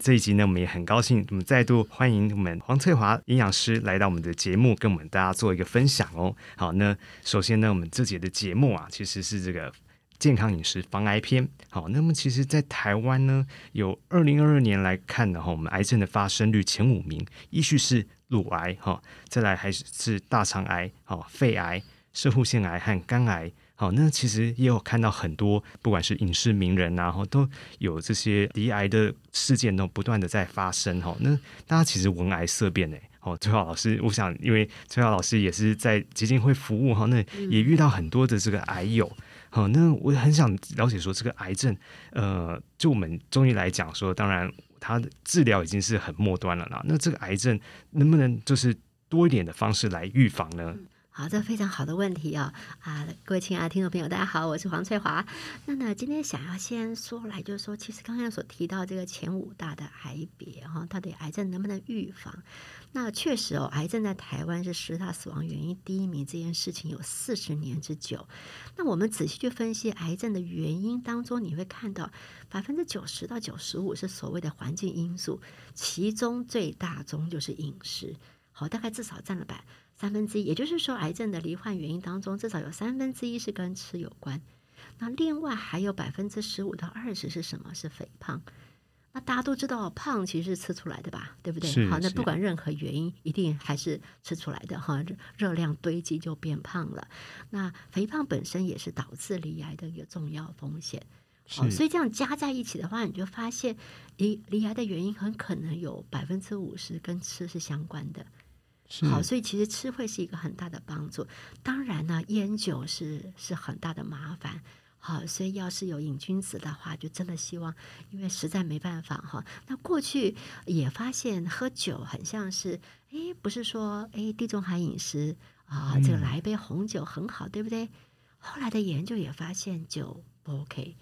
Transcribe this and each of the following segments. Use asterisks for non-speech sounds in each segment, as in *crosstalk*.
这一集呢，我们也很高兴，我们再度欢迎我们黄翠华营养师来到我们的节目，跟我们大家做一个分享哦。好，那首先呢，我们这节的节目啊，其实是这个健康饮食防癌篇。好，那么其实，在台湾呢，有二零二二年来看的话，我们癌症的发生率前五名，依序是乳癌哈，再来还是是大肠癌、好肺癌、射护腺癌和肝癌。好，那其实也有看到很多，不管是影视名人啊，哈，都有这些鼻癌的事件都不断的在发生。哈，那大家其实闻癌色变呢。哦，崔浩老师，我想，因为崔浩老师也是在基金会服务哈，那也遇到很多的这个癌友。好，那我很想了解说，这个癌症，呃，就我们中医来讲说，当然它的治疗已经是很末端了啦。那这个癌症能不能就是多一点的方式来预防呢？好，这非常好的问题啊！啊，各位亲爱的听众朋友，大家好，我是黄翠华。那呢，今天想要先说来，就是说，其实刚刚所提到这个前五大的癌别哈，到底癌症能不能预防？那确实哦，癌症在台湾是十大死亡原因第一名，这件事情有四十年之久。那我们仔细去分析癌症的原因当中，你会看到百分之九十到九十五是所谓的环境因素，其中最大宗就是饮食。好，大概至少占了百。三分之一，也就是说，癌症的罹患原因当中，至少有三分之一是跟吃有关。那另外还有百分之十五到二十是什么？是肥胖。那大家都知道，胖其实是吃出来的吧？对不对？好，那不管任何原因，一定还是吃出来的哈。热量堆积就变胖了。那肥胖本身也是导致离癌的一个重要风险。好，所以这样加在一起的话，你就发现，离离癌的原因很可能有百分之五十跟吃是相关的。好，所以其实吃会是一个很大的帮助。当然呢，烟酒是是很大的麻烦。好，所以要是有瘾君子的话，就真的希望，因为实在没办法哈。那过去也发现喝酒很像是，哎，不是说哎地中海饮食啊，这个来一杯红酒很好，对不对？后来的研究也发现酒不 OK。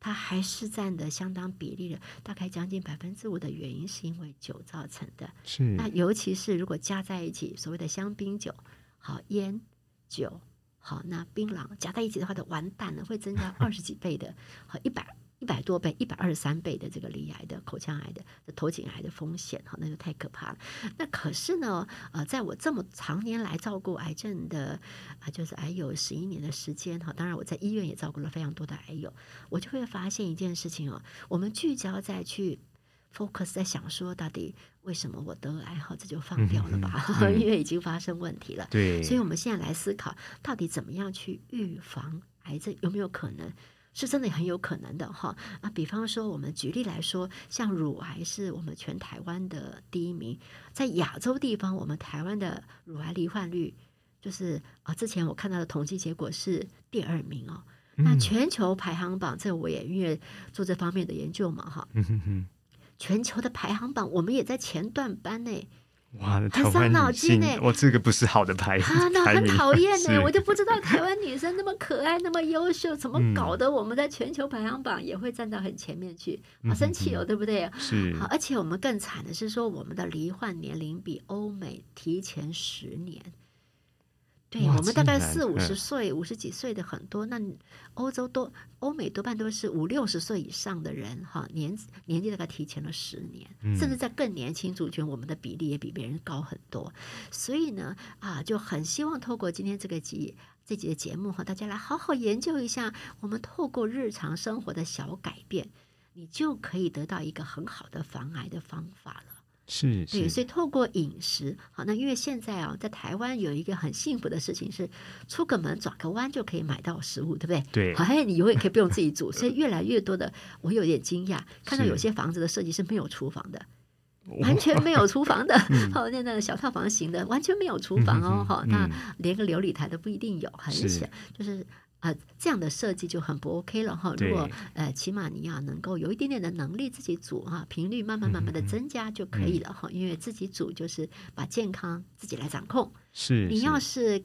它还是占的相当比例的，大概将近百分之五的原因是因为酒造成的。是，那尤其是如果加在一起，所谓的香槟酒、好烟酒、好那槟榔加在一起的话，就完蛋了，会增加二十几倍的，好一百。一百多倍、一百二十三倍的这个离癌的口腔癌的、头颈癌的风险，哈，那就太可怕了。那可是呢，呃，在我这么常年来照顾癌症的啊，就是癌友十一年的时间，哈，当然我在医院也照顾了非常多的癌友，我就会发现一件事情哦，我们聚焦在去 focus 在想说，到底为什么我得癌，好，这就放掉了吧，因为已经发生问题了。对，所以我们现在来思考，到底怎么样去预防癌症，有没有可能？是真的很有可能的哈啊，比方说我们举例来说，像乳癌是我们全台湾的第一名，在亚洲地方，我们台湾的乳癌罹患率就是啊，之前我看到的统计结果是第二名哦。那全球排行榜，这我也因为做这方面的研究嘛哈，全球的排行榜我们也在前段班内。哇，很伤脑筋呢！我这个不是好的牌，啊，那很讨厌 *laughs* 呢。我就不知道台湾女生那么可爱、那么优秀，怎么搞得我们在全球排行榜也会站到很前面去？好生气哦，对不对？是。好，而且我们更惨的是说，我们的罹患年龄比欧美提前十年。对我们大概四五十岁、五十几岁的很多，那欧洲多、欧美多半都是五六十岁以上的人，哈，年年纪大概提前了十年，甚至在更年轻族群，我们的比例也比别人高很多。所以呢，啊，就很希望透过今天这个集这集的节目，哈，大家来好好研究一下，我们透过日常生活的小改变，你就可以得到一个很好的防癌的方法了。是，对，所以透过饮食，好，那因为现在啊，在台湾有一个很幸福的事情是，出个门转个弯就可以买到食物，对不对？对，好，像你永远可以不用自己煮，所以越来越多的，我有点惊讶，看到有些房子的设计是没有厨房的，*laughs* 完全没有厨房的，好，那那个小套房型的，完全没有厨房哦，哈，那连个琉璃台都不一定有，很小，就是。呃，这样的设计就很不 OK 了哈。如果呃，起码你要能够有一点点的能力自己煮哈，频率慢慢慢慢的增加就可以了哈。因为自己煮就是把健康自己来掌控。是你要是是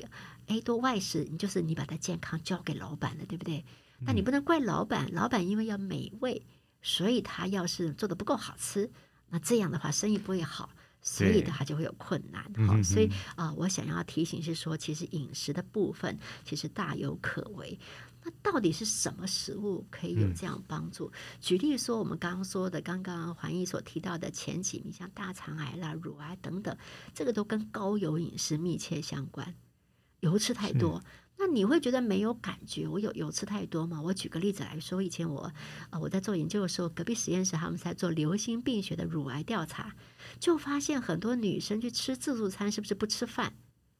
A 多外食，你就是你把它健康交给老板了，对不对？那你不能怪老板，老板因为要美味，所以他要是做的不够好吃，那这样的话生意不会好。所以对的话就会有困难哈，所以哼啊、我想要提醒是说，其实饮食的部分其实大有可为。那到底是什么食物可以有嗯这样帮助？举例说，我们刚刚说的，刚刚环艺所提到的前几名，像大肠癌啦、乳癌等等，这个都跟高油饮食密切相关。油吃太多，那你会觉得没有感觉？我有有吃太多吗？我举个例子来说，以前我呃我在做研究的时候，隔壁实验室他们在做流行病学的乳癌调查，就发现很多女生去吃自助餐是不是不吃饭？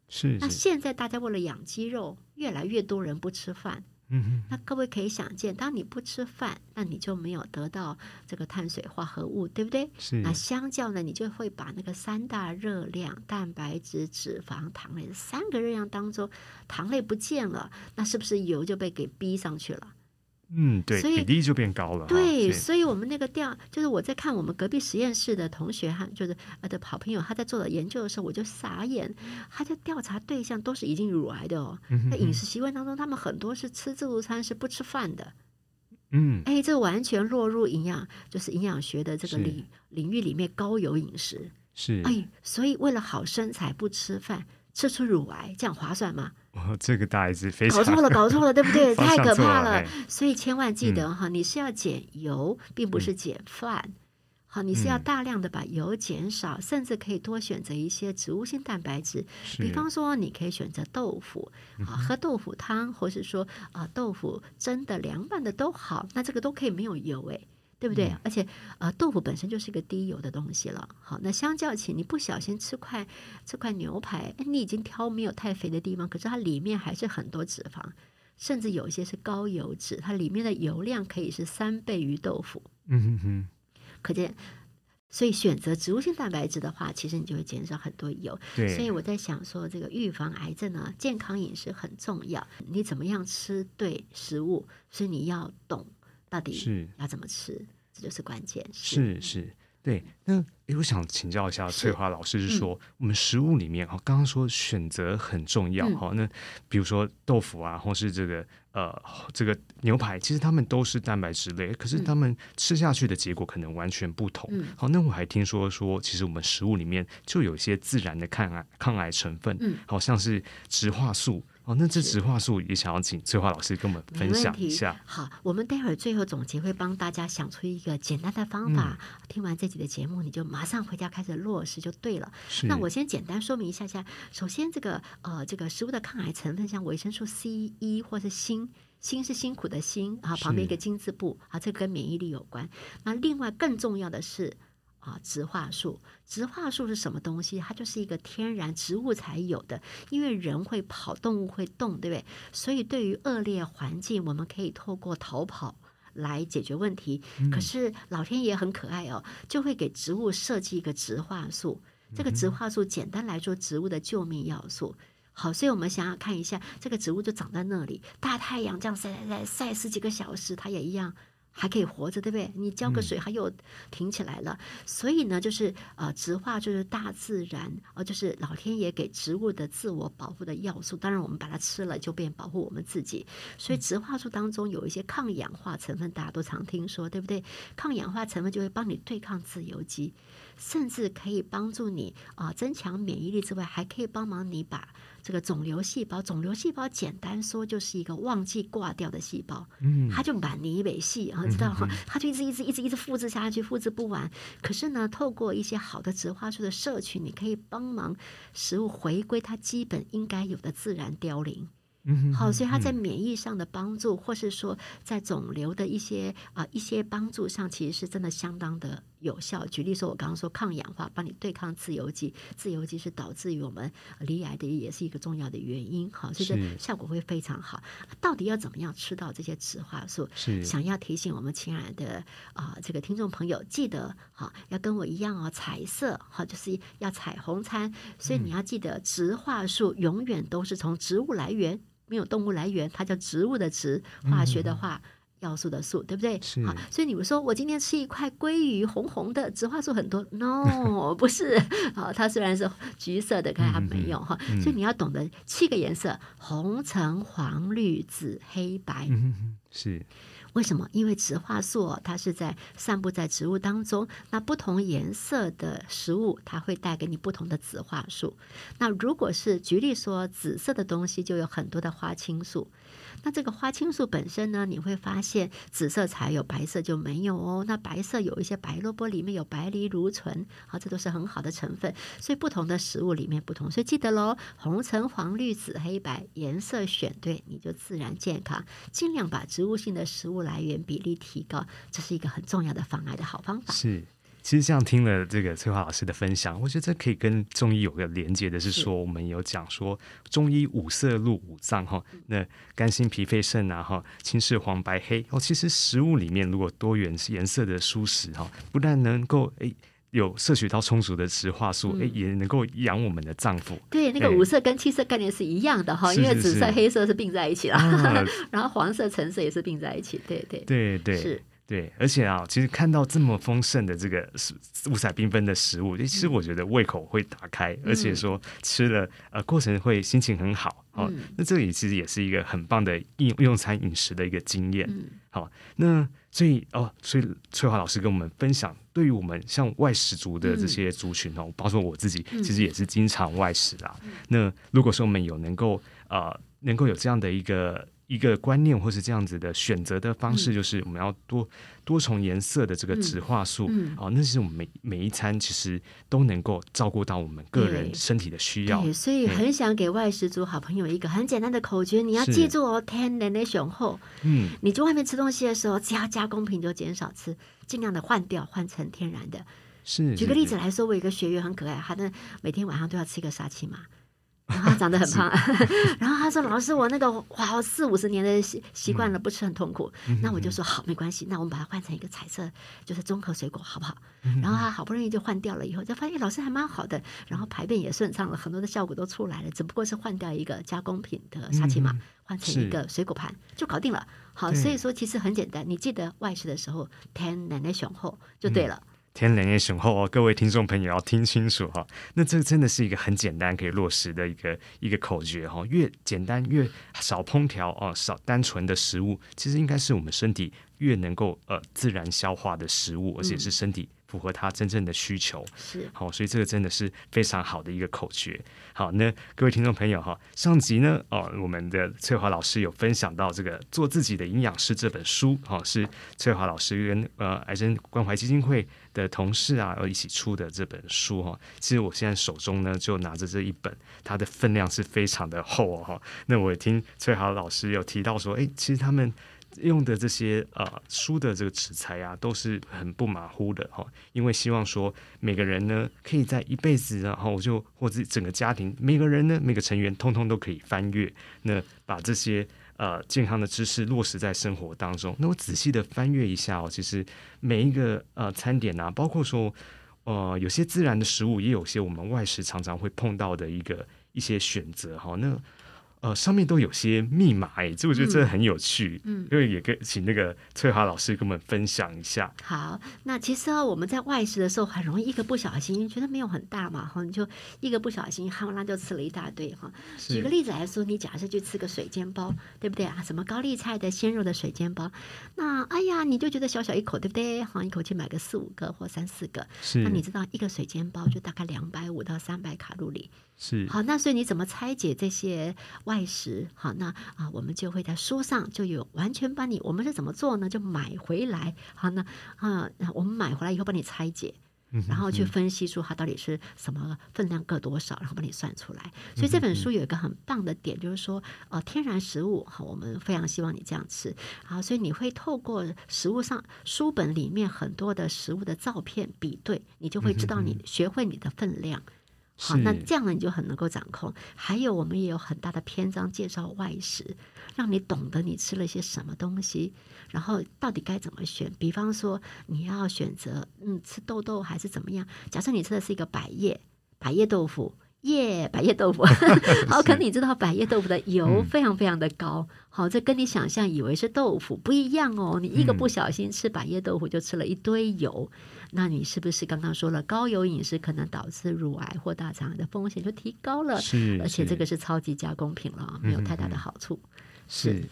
那是那，现在大家为了养肌肉，越来越多人不吃饭。嗯哼，那各位可以想见，当你不吃饭，那你就没有得到这个碳水化合物，对不对？是那相较呢，你就会把那个三大热量——蛋白质、脂肪、糖类三个热量当中，糖类不见了，那是不是油就被给逼上去了？嗯，对，所以比例就变高了，对，所以我们那个调，就是我在看我们隔壁实验室的同学和就是呃的好朋友，他在做的研究的时候，我就傻眼，他的调查对象都是已经乳癌的哦，嗯在饮食习惯当中，他们很多是吃自助餐是不吃饭的，嗯，哎，这完全落入营养就是营养学的这个领领域里面高油饮食，是，哎，所以为了好身材不吃饭，吃出乳癌，这样划算吗？哦，这个大概是非常搞错了，搞错了，对不对？*laughs* 太可怕了哎。所以千万记得哈，你是要减油，并不是减饭。好，你是要嗯大量的把油减少，甚至可以多选择一些植物性蛋白质，比方说你可以选择豆腐啊，喝豆腐汤，或是说啊豆腐蒸的、凉拌的都好，那这个都可以没有油诶。对不对？嗯而且，呃，豆腐本身就是一个低油的东西了。好，那相较起你不小心吃块吃块牛排，哎你已经挑没有太肥的地方，可是它里面还是很多脂肪，甚至有一些是高油脂，它里面的油量可以是三倍于豆腐。嗯哼哼，可见，所以选择植物性蛋白质的话，其实你就会减少很多油。对，所以我在想说，这个预防癌症呢，健康饮食很重要。你怎么样吃对食物，所以你要懂到底是要怎么吃，这就是关键。是是，对。那诶，我想请教一下翠花老师，是嗯说、我们食物里面哈，刚刚说选择很重要嗯哈、那比如说豆腐啊，或是这个呃这个牛排，其实它们都是蛋白质类，可是嗯它们吃下去的结果可能完全不同。嗯好，那我还听说说，其实我们食物里面就有一些自然的抗癌抗癌成分，嗯好像是植化素。哦，那这是植化素也想要请翠花老师跟我们分享一下。好，我们待会儿最后总结会帮大家想出一个简单的方法。嗯听完这集的节目，你就马上回家开始落实就对了。那我先简单说明一下下。首先，这个呃，这个食物的抗癌成分，像维生素 C、E 或是锌，锌是辛苦的辛啊，旁边一个金字部啊，这个跟免疫力有关。那另外更重要的是。啊，植化素，植化素是什么东西？它就是一个天然植物才有的，因为人会跑，动物会动，对不对？所以对于恶劣环境，我们可以透过逃跑来解决问题。可是老天爷很可爱哦，就会给植物设计一个植化素。这个植化素简单来说，植物的救命要素。好，所以我们想想看一下，这个植物就长在那里，大太阳这样晒晒晒晒十几个小时，它也一样。还可以活着，对不对？你浇个水，它又挺起来了。所以呢，就是呃，植化就是大自然，呃，就是老天爷给植物的自我保护的要素。当然，我们把它吃了，就变保护我们自己。所以，植化素当中有一些抗氧化成分，大家都常听说，对不对？抗氧化成分就会帮你对抗自由基，甚至可以帮助你啊、增强免疫力之外，还可以帮忙你把这个肿瘤细胞，肿瘤细胞简单说就是一个忘记挂掉的细胞，嗯，它就满泥尾细啊，知道吗？*laughs* 它就一直一直一直一直复制下去，复制不完。可是呢，透过一些好的植化素的摄取，你可以帮忙食物回归它基本应该有的自然凋零。嗯好，所以它在嗯免疫上的帮助，或是说在肿瘤的一些啊、一些帮助上，其实是真的相当的有效。举例说，我刚刚说抗氧化，帮你对抗自由基，自由基是导致于我们离癌的，也是一个重要的原因。哈，所以这效果会非常好。到底要怎么样吃到这些植化素？是想要提醒我们亲爱的啊、这个听众朋友，记得哈、要跟我一样哦，彩色哈、就是要彩虹餐，所以你要记得植化素永远都是从植物来源。没有动物来源，它叫植物的植，化学的化。要素的素，对不对？好。所以你们说我今天吃一块鲑鱼，红红的，植化素很多？No，*laughs* 不是。好，它虽然是橘色的，但它没有哈。所以你要懂得七个颜色：红、橙、黄、绿、紫、黑、白。嗯，是。为什么？因为植化素它是在散布在植物当中，那不同颜色的食物，它会带给你不同的植化素。那如果是举例说，紫色的东西就有很多的花青素。那这个花青素本身呢，你会发现紫色才有，白色就没有哦。那白色有一些白萝卜里面有白藜芦醇，好，这都是很好的成分。所以不同的食物里面不同，所以记得喽，红橙黄绿紫黑白颜色选对，你就自然健康。尽量把植物性的食物来源比例提高，这是一个很重要的防癌的好方法。是。其实这样听了这个翠花老师的分享，我觉得这可以跟中医有个连接的是说，我们有讲说中医五色入五脏哈，那肝心脾肺肾啊哈，青赤黄白黑哦，其实食物里面如果多元颜色的蔬食哈，不但能够诶有摄取到充足的植化素，诶也能够养我们的脏腑。对，那个五色跟七色概念是一样的哈，因为紫色黑色是并在一起了，*laughs* 然后黄色橙色也是并在一起，对对。对对。是。对，而且啊，其实看到这么丰盛的这个五彩缤纷的食物，其实我觉得胃口会打开，而且说吃了呃过程会心情很好哦。那这里其实也是一个很棒的用用餐饮食的一个经验。好，那所以哦，所以翠华老师跟我们分享，对于我们像外食族的这些族群哦，包括我自己，其实也是经常外食啦。那如果说我们有能够呃能够有这样的一个。一个观念，或是这样子的选择的方式，就是我们要多多重颜色的这个植化素哦，那是我们每每一餐其实都能够照顾到我们个人身体的需要。对，所以很想给外食族好朋友一个很简单的口诀，你要记住哦，天然的雄厚。嗯，你去外面吃东西的时候，只要加工品就减少吃，尽量的换掉，换成天然的。是，举个例子来说，我有一个学员很可爱，他的每天晚上都要吃一个沙琪玛。然后长得很胖，*laughs* *laughs* 然后他说：“老师，我那个哇四五十年的习习惯了，不吃很痛苦。”那我就说：“好，没关系，那我们把它换成一个彩色，就是综合水果，好不好？”然后他好不容易就换掉了，以后就发现老师还蛮好的，然后排便也顺畅了，很多的效果都出来了。只不过是换掉一个加工品的沙琪玛，换成一个水果盘就搞定了。好，所以说其实很简单，你记得外食的时候添奶奶雄厚就对了。天冷也雄厚哦，各位听众朋友要听清楚哈。那这真的是一个很简单可以落实的一个一个口诀哈。越简单越少烹调哦，少单纯的食物，其实应该是我们身体越能够呃自然消化的食物，而且是身体。符合他真正的需求是好，所以这个真的是非常好的一个口诀。好，那各位听众朋友哈，上集呢哦，我们的翠华老师有分享到这个做自己的营养师这本书，哈，是翠华老师跟呃癌症关怀基金会的同事啊，要一起出的这本书哈。其实我现在手中呢就拿着这一本，它的分量是非常的厚哈。那我也听翠华老师有提到说，哎，其实他们。用的这些呃书的这个纸材啊，都是很不马虎的哈，因为希望说每个人呢，可以在一辈子，然后就或者整个家庭，每个人呢，每个成员通通都可以翻阅，那把这些呃健康的知识落实在生活当中。那我仔细的翻阅一下哦，其实每一个呃餐点啊，包括说呃有些自然的食物，也有些我们外食常常会碰到的一个一些选择哈，那。呃，上面都有些密码哎，这我觉得真的很有趣，嗯，因为也跟请那个翠华老师跟我们分享一下。好，那其实我们在外食的时候，很容易一个不小心，觉得没有很大嘛，哈，你就一个不小心，哈啦就吃了一大堆哈。举个例子来说，你假设去吃个水煎包，对不对啊？什么高丽菜的鲜肉的水煎包，那哎呀，你就觉得小小一口，对不对？好，一口气买个四五个或三四个，是。那你知道一个水煎包就大概两百五到三百卡路里。是好，那所以你怎么拆解这些外食？好，那啊，我们就会在书上就有完全帮你。我们是怎么做呢？就买回来，好，那啊，我们买回来以后帮你拆解，然后去分析出它到底是什么分量各多少，然后帮你算出来。所以这本书有一个很棒的点，就是说，呃，天然食物，好，我们非常希望你这样吃。好，所以你会透过食物上书本里面很多的食物的照片比对，你就会知道你学会你的分量。好，那这样呢，你就很能够掌控。还有，我们也有很大的篇章介绍外食，让你懂得你吃了些什么东西，然后到底该怎么选。比方说，你要选择嗯吃豆豆还是怎么样？假设你吃的是一个百叶百叶豆腐。耶，百叶豆腐。*laughs* 好，可你知道百叶豆腐的油非常非常的高。好，这跟你想象以为是豆腐不一样哦。你一个不小心吃百叶豆腐，就吃了一堆油。那你是不是刚刚说了高油饮食可能导致乳癌或大肠癌的风险就提高了？是，而且这个是超级加工品了，没有太大的好处。是。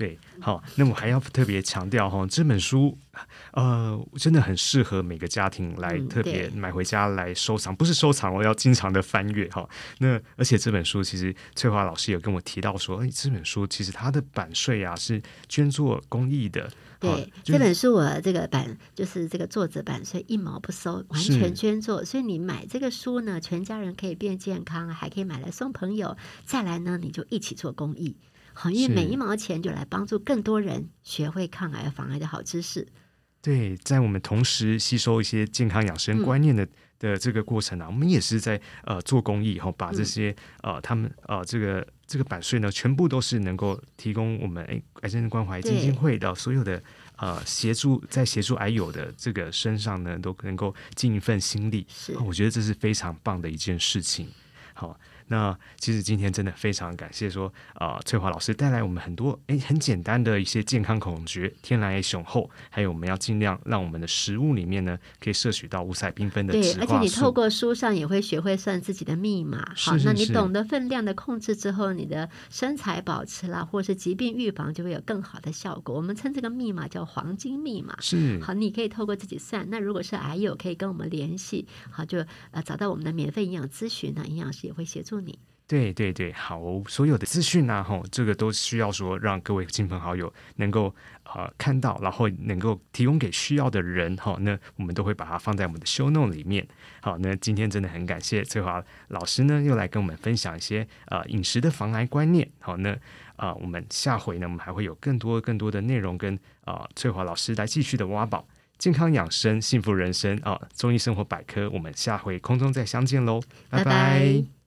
对，好，那我还要特别强调哈，这本书，呃，真的很适合每个家庭来特别买回家来收藏，不是收藏哦，要经常的翻阅哈。那而且这本书其实翠华老师有跟我提到说，哎，这本书其实它的版税啊是捐做公益的。对，这本书我这个版就是这个作者版税一毛不收，完全捐做。所以你买这个书呢，全家人可以变健康，还可以买来送朋友，再来呢你就一起做公益。好，因为每一毛钱就来帮助更多人学会抗癌防癌的好知识。对，在我们同时吸收一些健康养生观念的的这个过程啊，我们也是在呃做公益，哈把这些呃他们呃这个这个版税呢，全部都是能够提供我们哎癌症关怀基金会的所有的呃协助，在协助癌友的这个身上呢，都能够尽一份心力。是，我觉得这是非常棒的一件事情。好。那其实今天真的非常感谢说啊，翠华老师带来我们很多诶很简单的一些健康口诀，天然也雄厚，还有我们要尽量让我们的食物里面呢可以摄取到五彩缤纷的对，而且你透过书上也会学会算自己的密码。好，那你懂得分量的控制之后，你的身材保持啦，或是疾病预防就会有更好的效果。我们称这个密码叫黄金密码。是好，你可以透过自己算。那如果是癌友，可以跟我们联系，好就呃找到我们的免费营养咨询呢，营养师也会协助。你对对对，好，所有的资讯呢，哈，这个都需要说让各位亲朋好友能够呃看到，然后能够提供给需要的人，哈，那我们都会把它放在我们的 show note 里面。好，那今天真的很感谢翠华老师呢，又来跟我们分享一些呃饮食的防癌观念。好，那啊，我们下回呢，我们还会有更多更多的内容跟啊翠华老师来继续的挖宝健康养生幸福人生啊中医生活百科，我们下回空中再相见喽，拜拜。